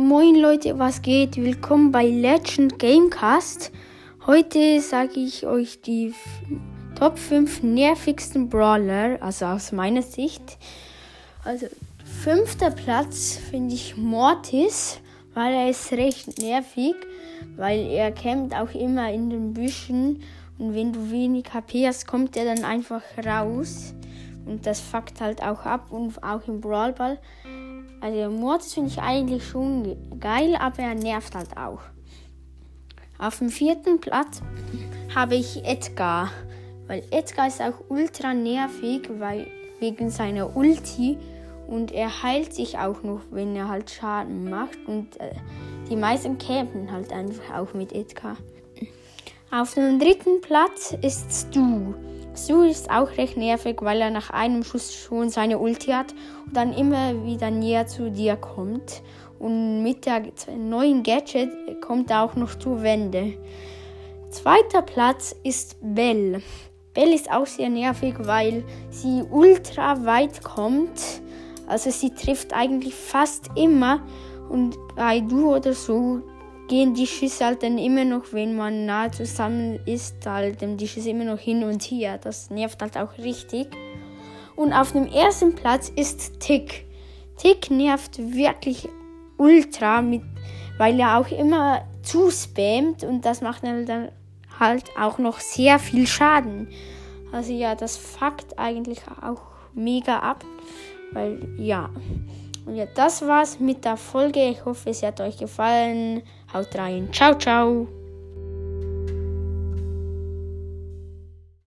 Moin Leute, was geht? Willkommen bei Legend Gamecast. Heute sage ich euch die Top 5 nervigsten Brawler, also aus meiner Sicht. Also fünfter Platz finde ich Mortis, weil er ist recht nervig, weil er kämpft auch immer in den Büschen und wenn du wenig HP hast, kommt er dann einfach raus und das fuckt halt auch ab und auch im Brawlball. Also Mortis finde ich eigentlich schon geil, aber er nervt halt auch. Auf dem vierten Platz habe ich Edgar. Weil Edgar ist auch ultra nervig, weil wegen seiner Ulti und er heilt sich auch noch, wenn er halt Schaden macht. Und äh, die meisten campen halt einfach auch mit Edgar. Auf dem dritten Platz ist Stu. Stu ist auch recht nervig, weil er nach einem Schuss schon seine Ulti hat und dann immer wieder näher zu dir kommt. Und mit der neuen Gadget kommt er auch noch zu Wände. Zweiter Platz ist Belle. Belle ist auch sehr nervig, weil sie ultra weit kommt. Also sie trifft eigentlich fast immer. Und bei Du oder so gehen die Schüsse halt dann immer noch, wenn man nah zusammen ist, halt die Schüsse immer noch hin und her. Das nervt halt auch richtig. Und auf dem ersten Platz ist Tick. Tick nervt wirklich ultra, mit, weil er auch immer zu spammt und das macht dann halt auch noch sehr viel Schaden. Also ja, das fuckt eigentlich auch mega ab, weil ja. Und ja, das war's mit der Folge. Ich hoffe, es hat euch gefallen. Haut rein. Ciao, ciao.